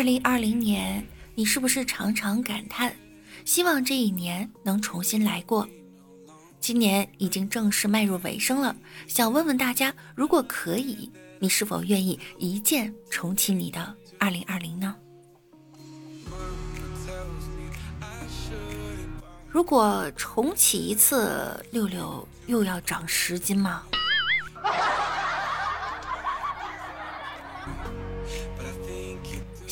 二零二零年，你是不是常常感叹，希望这一年能重新来过？今年已经正式迈入尾声了，想问问大家，如果可以，你是否愿意一键重启你的二零二零呢？如果重启一次，六六又要长十斤吗？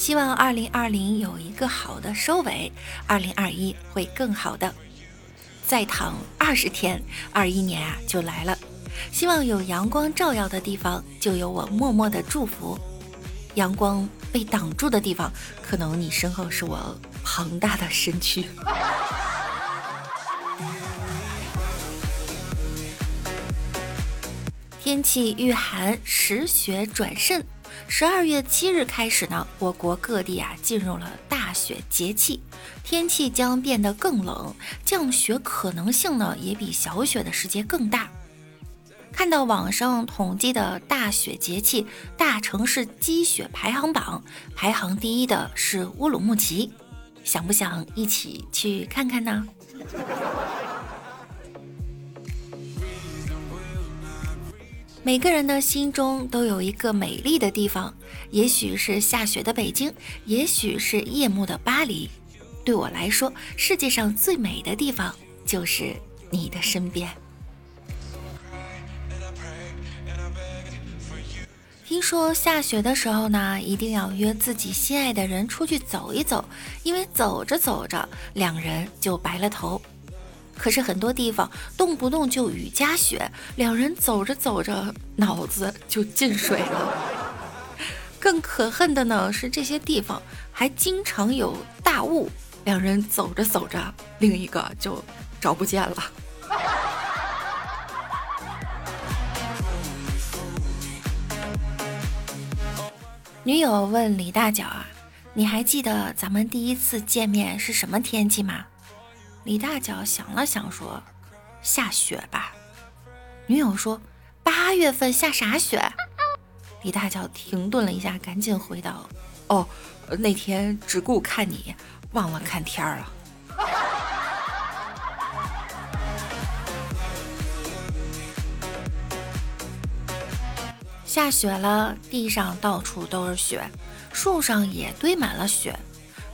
希望二零二零有一个好的收尾，二零二一会更好的。再躺二十天，二一年啊就来了。希望有阳光照耀的地方，就有我默默的祝福。阳光被挡住的地方，可能你身后是我庞大的身躯。天气遇寒，时雪转甚。十二月七日开始呢，我国各地啊进入了大雪节气，天气将变得更冷，降雪可能性呢也比小雪的时节更大。看到网上统计的大雪节气大城市积雪排行榜，排行第一的是乌鲁木齐，想不想一起去看看呢？每个人的心中都有一个美丽的地方，也许是下雪的北京，也许是夜幕的巴黎。对我来说，世界上最美的地方就是你的身边。听说下雪的时候呢，一定要约自己心爱的人出去走一走，因为走着走着，两人就白了头。可是很多地方动不动就雨夹雪，两人走着走着脑子就进水了。更可恨的呢是这些地方还经常有大雾，两人走着走着，另一个就找不见了。女友问李大脚啊：“你还记得咱们第一次见面是什么天气吗？”李大脚想了想，说：“下雪吧。”女友说：“八月份下啥雪？”李大脚停顿了一下，赶紧回道：“哦，那天只顾看你，忘了看天儿了。”下雪了，地上到处都是雪，树上也堆满了雪。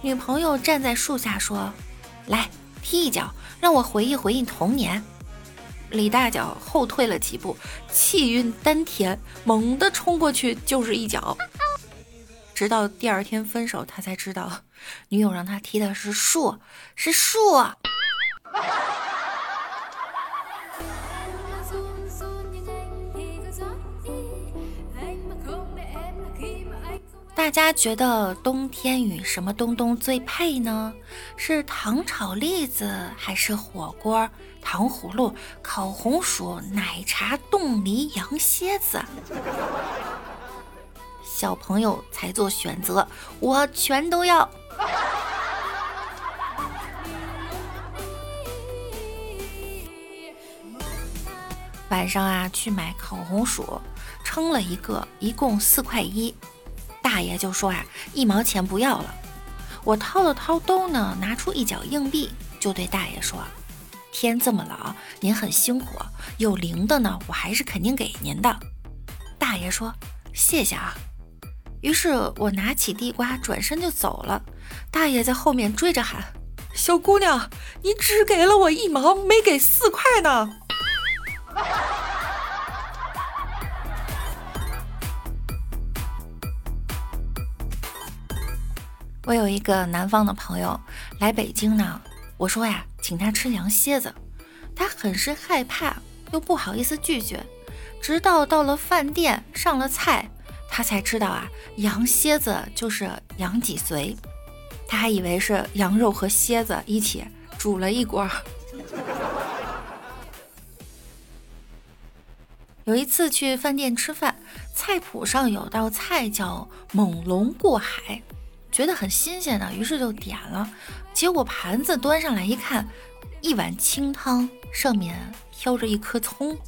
女朋友站在树下说：“来。”踢一脚，让我回忆回忆童年。李大脚后退了几步，气运丹田，猛地冲过去就是一脚。直到第二天分手，他才知道女友让他踢的是树，是树。大家觉得冬天与什么东东最配呢？是糖炒栗子，还是火锅、糖葫芦、烤红薯、奶茶、冻梨、羊蝎子？小朋友才做选择，我全都要。晚上啊，去买烤红薯，称了一个，一共四块一。大爷就说啊，一毛钱不要了。我掏了掏兜呢，拿出一角硬币，就对大爷说：“天这么冷，您很辛苦，有零的呢，我还是肯定给您的。”大爷说：“谢谢啊。”于是我拿起地瓜，转身就走了。大爷在后面追着喊：“小姑娘，你只给了我一毛，没给四块呢。”我有一个南方的朋友来北京呢，我说呀，请他吃羊蝎子。他很是害怕，又不好意思拒绝。直到到了饭店上了菜，他才知道啊，羊蝎子就是羊脊髓。他还以为是羊肉和蝎子一起煮了一锅。有一次去饭店吃饭，菜谱上有道菜叫猛龙过海，觉得很新鲜呢，于是就点了。结果盘子端上来一看，一碗清汤，上面飘着一颗葱。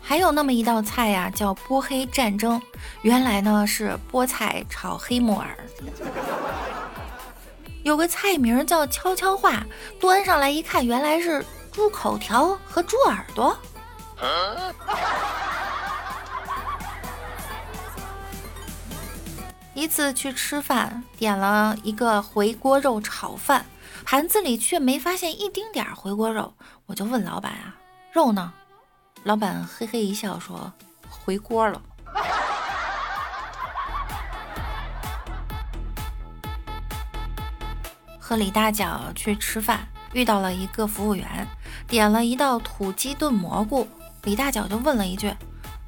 还有那么一道菜呀，叫波黑战争，原来呢是菠菜炒黑木耳。有个菜名叫悄悄话，端上来一看，原来是猪口条和猪耳朵。一次去吃饭，点了一个回锅肉炒饭，盘子里却没发现一丁点儿回锅肉，我就问老板啊，肉呢？老板嘿嘿一笑说，回锅了。和李大脚去吃饭，遇到了一个服务员，点了一道土鸡炖蘑菇。李大脚就问了一句：“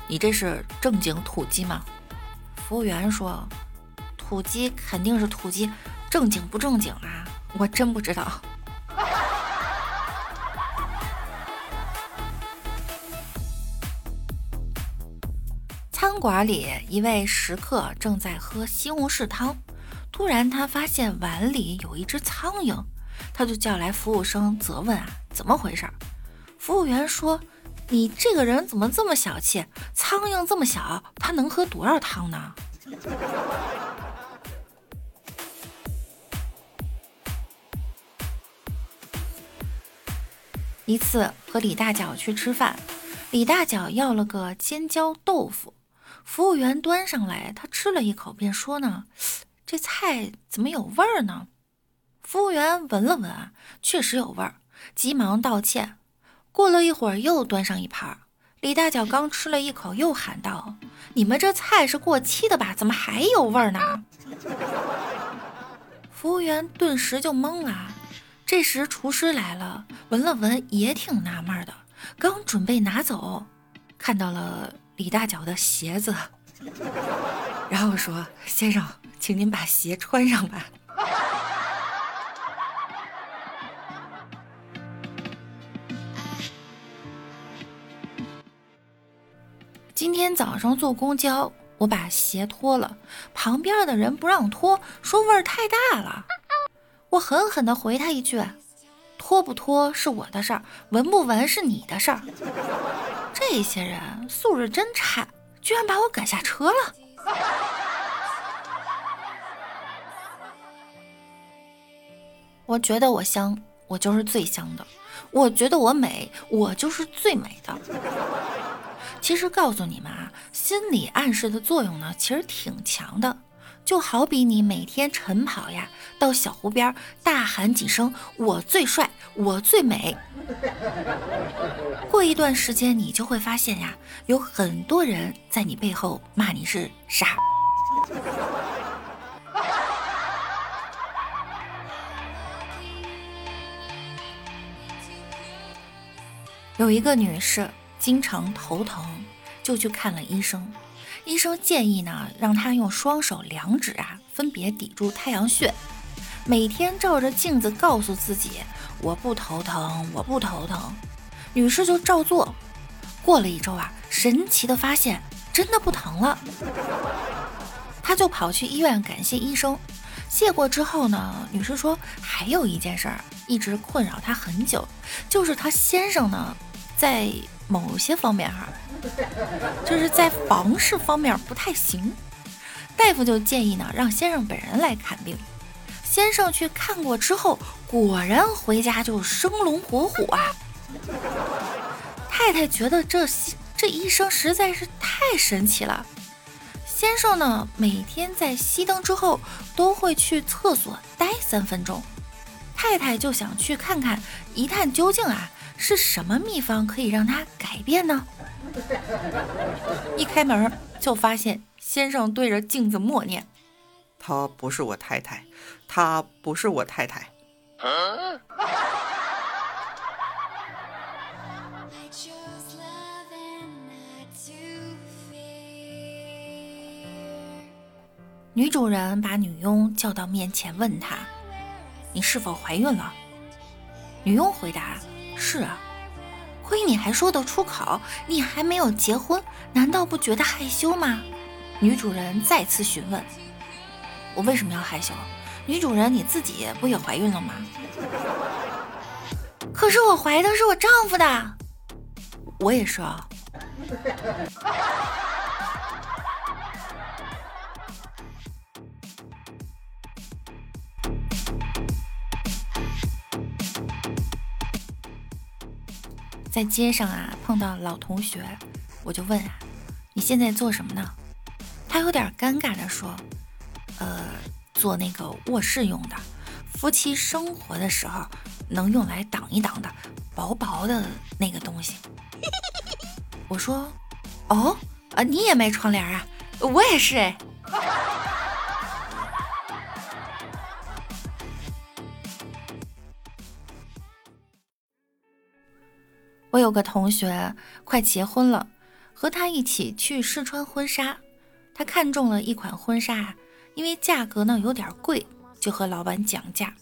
你这是正经土鸡吗？”服务员说：“土鸡肯定是土鸡，正经不正经啊？我真不知道。”餐馆里，一位食客正在喝西红柿汤。突然，他发现碗里有一只苍蝇，他就叫来服务生责问啊，怎么回事？服务员说：“你这个人怎么这么小气？苍蝇这么小，它能喝多少汤呢？”一次和李大脚去吃饭，李大脚要了个尖椒豆腐，服务员端上来，他吃了一口，便说呢。这菜怎么有味儿呢？服务员闻了闻啊，确实有味儿，急忙道歉。过了一会儿，又端上一盘。李大脚刚吃了一口，又喊道：“你们这菜是过期的吧？怎么还有味儿呢？”服务员顿时就懵了。这时厨师来了，闻了闻，也挺纳闷的，刚准备拿走，看到了李大脚的鞋子，然后说：“先生。”请您把鞋穿上吧。今天早上坐公交，我把鞋脱了，旁边的人不让脱，说味儿太大了。我狠狠的回他一句：“脱不脱是我的事儿，闻不闻是你的事儿。”这些人素质真差，居然把我赶下车了。我觉得我香，我就是最香的；我觉得我美，我就是最美的。其实告诉你们啊，心理暗示的作用呢，其实挺强的。就好比你每天晨跑呀，到小湖边大喊几声“我最帅，我最美”，过一段时间你就会发现呀，有很多人在你背后骂你是傻。有一个女士经常头疼，就去看了医生。医生建议呢，让她用双手两指啊，分别抵住太阳穴，每天照着镜子告诉自己：“我不头疼，我不头疼。”女士就照做。过了一周啊，神奇的发现真的不疼了。她就跑去医院感谢医生。谢过之后呢，女士说还有一件事儿一直困扰她很久，就是她先生呢。在某些方面哈，就是在房事方面不太行，大夫就建议呢让先生本人来看病。先生去看过之后，果然回家就生龙活虎啊。太太觉得这这医生实在是太神奇了。先生呢每天在熄灯之后都会去厕所待三分钟，太太就想去看看一探究竟啊。是什么秘方可以让他改变呢？一开门就发现先生对着镜子默念：“她不是我太太，她不是我太太。女主人把女佣叫到面前，问她：“你是否怀孕了？”女佣回答：“是啊。”亏你还说得出口！你还没有结婚，难道不觉得害羞吗？女主人再次询问：“我为什么要害羞？”女主人，你自己不也怀孕了吗？可是我怀的是我丈夫的，我也是啊。在街上啊，碰到老同学，我就问啊，你现在做什么呢？他有点尴尬的说，呃，做那个卧室用的，夫妻生活的时候能用来挡一挡的薄薄的那个东西。我说，哦，啊，你也卖窗帘啊？我也是哎。个同学快结婚了，和他一起去试穿婚纱。他看中了一款婚纱，因为价格呢有点贵，就和老板讲价，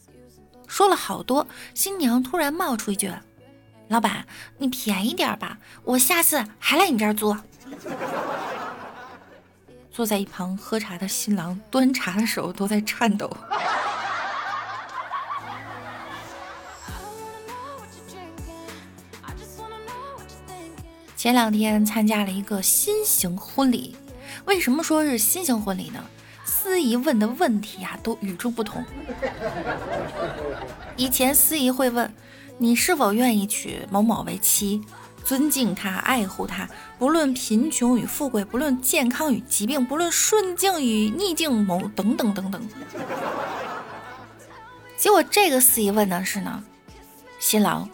说了好多。新娘突然冒出一句：“老板，你便宜点吧，我下次还来你这儿租。”坐在一旁喝茶的新郎端茶的手都在颤抖。前两天参加了一个新型婚礼，为什么说是新型婚礼呢？司仪问的问题啊都与众不同。以前司仪会问你是否愿意娶某某为妻，尊敬他，爱护他，不论贫穷与富贵，不论健康与疾病，不论顺境与逆境，某等等等等。结果这个司仪问的是呢，新郎，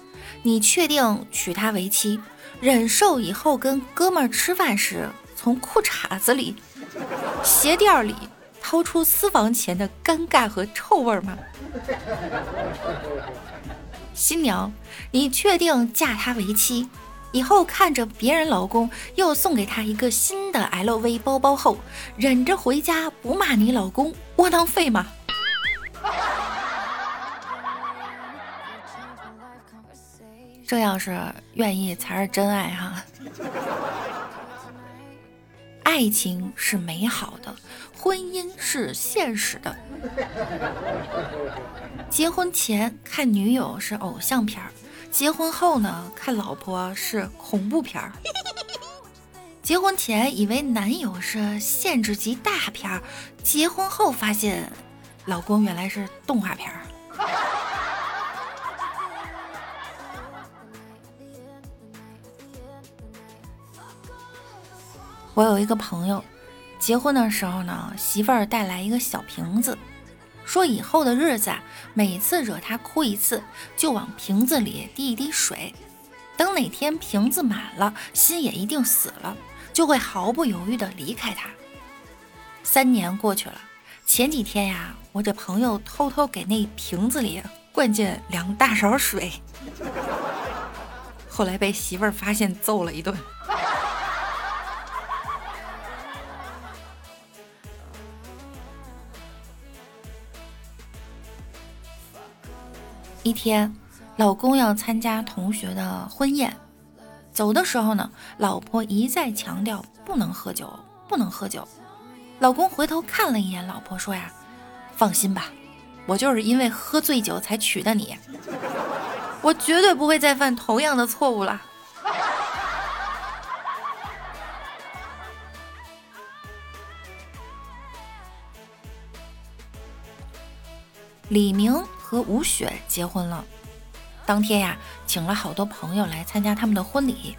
你确定娶她为妻？忍受以后跟哥们儿吃饭时，从裤衩子里、鞋垫里掏出私房钱的尴尬和臭味吗？新娘，你确定嫁他为妻，以后看着别人老公又送给他一个新的 LV 包包后，忍着回家不骂你老公窝囊废吗？这要是愿意才是真爱哈！爱情是美好的，婚姻是现实的。结婚前看女友是偶像片儿，结婚后呢看老婆是恐怖片儿。结婚前以为男友是限制级大片儿，结婚后发现老公原来是动画片儿。我有一个朋友，结婚的时候呢，媳妇儿带来一个小瓶子，说以后的日子啊，每次惹他哭一次，就往瓶子里滴一滴水，等哪天瓶子满了，心也一定死了，就会毫不犹豫的离开他。三年过去了，前几天呀，我这朋友偷偷给那瓶子里灌进两大勺水，后来被媳妇儿发现，揍了一顿。一天，老公要参加同学的婚宴，走的时候呢，老婆一再强调不能喝酒，不能喝酒。老公回头看了一眼老婆，说呀：“放心吧，我就是因为喝醉酒才娶的你，我绝对不会再犯同样的错误了。”李明。和吴雪结婚了，当天呀，请了好多朋友来参加他们的婚礼。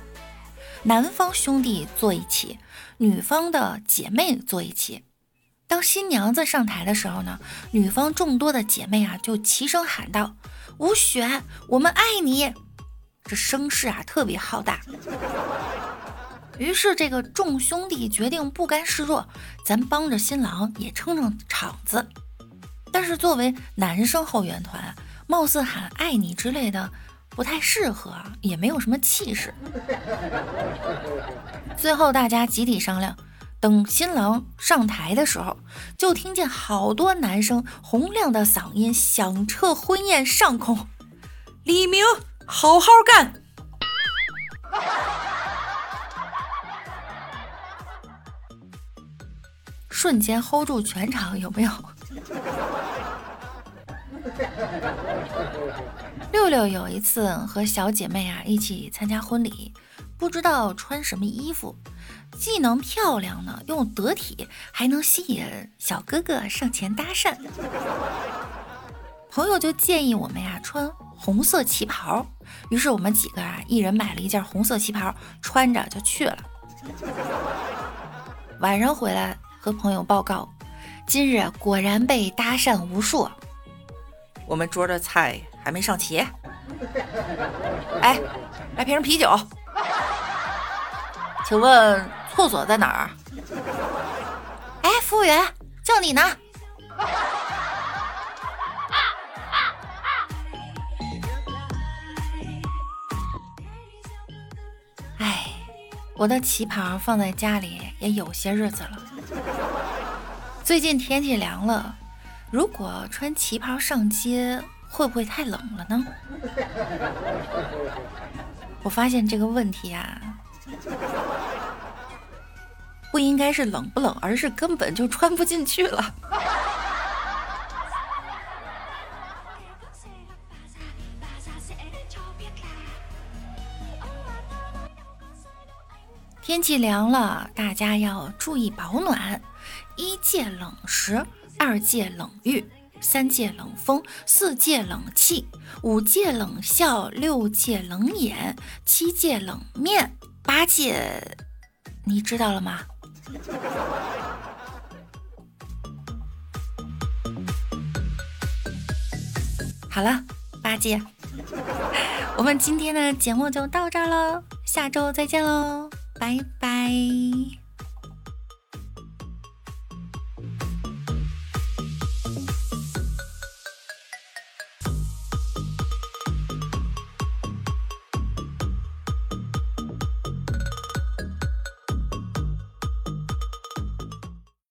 男方兄弟坐一起，女方的姐妹坐一起。当新娘子上台的时候呢，女方众多的姐妹啊就齐声喊道：“吴雪，我们爱你！”这声势啊特别浩大。于是这个众兄弟决定不甘示弱，咱帮着新郎也撑撑场子。但是作为男生后援团，貌似喊爱你之类的不太适合，也没有什么气势。最后大家集体商量，等新郎上台的时候，就听见好多男生洪亮的嗓音响彻婚宴上空：“李明，好好干！”瞬间 hold 住全场，有没有？六六有一次和小姐妹啊一起参加婚礼，不知道穿什么衣服，既能漂亮呢，又得体，还能吸引小哥哥上前搭讪。朋友就建议我们呀穿红色旗袍，于是我们几个啊一人买了一件红色旗袍，穿着就去了。晚上回来和朋友报告，今日果然被搭讪无数。我们桌的菜还没上齐，哎，来瓶啤酒。请问厕所在哪儿？哎，服务员，叫你呢。哎，我的旗袍放在家里也有些日子了。最近天气凉了。如果穿旗袍上街，会不会太冷了呢？我发现这个问题啊，不应该是冷不冷，而是根本就穿不进去了。天气凉了，大家要注意保暖，一戒冷食。二戒冷遇，三戒冷风，四戒冷气，五戒冷笑，六戒冷眼，七戒冷面，八戒，你知道了吗？好了，八戒，我们今天的节目就到这儿了，下周再见喽，拜拜。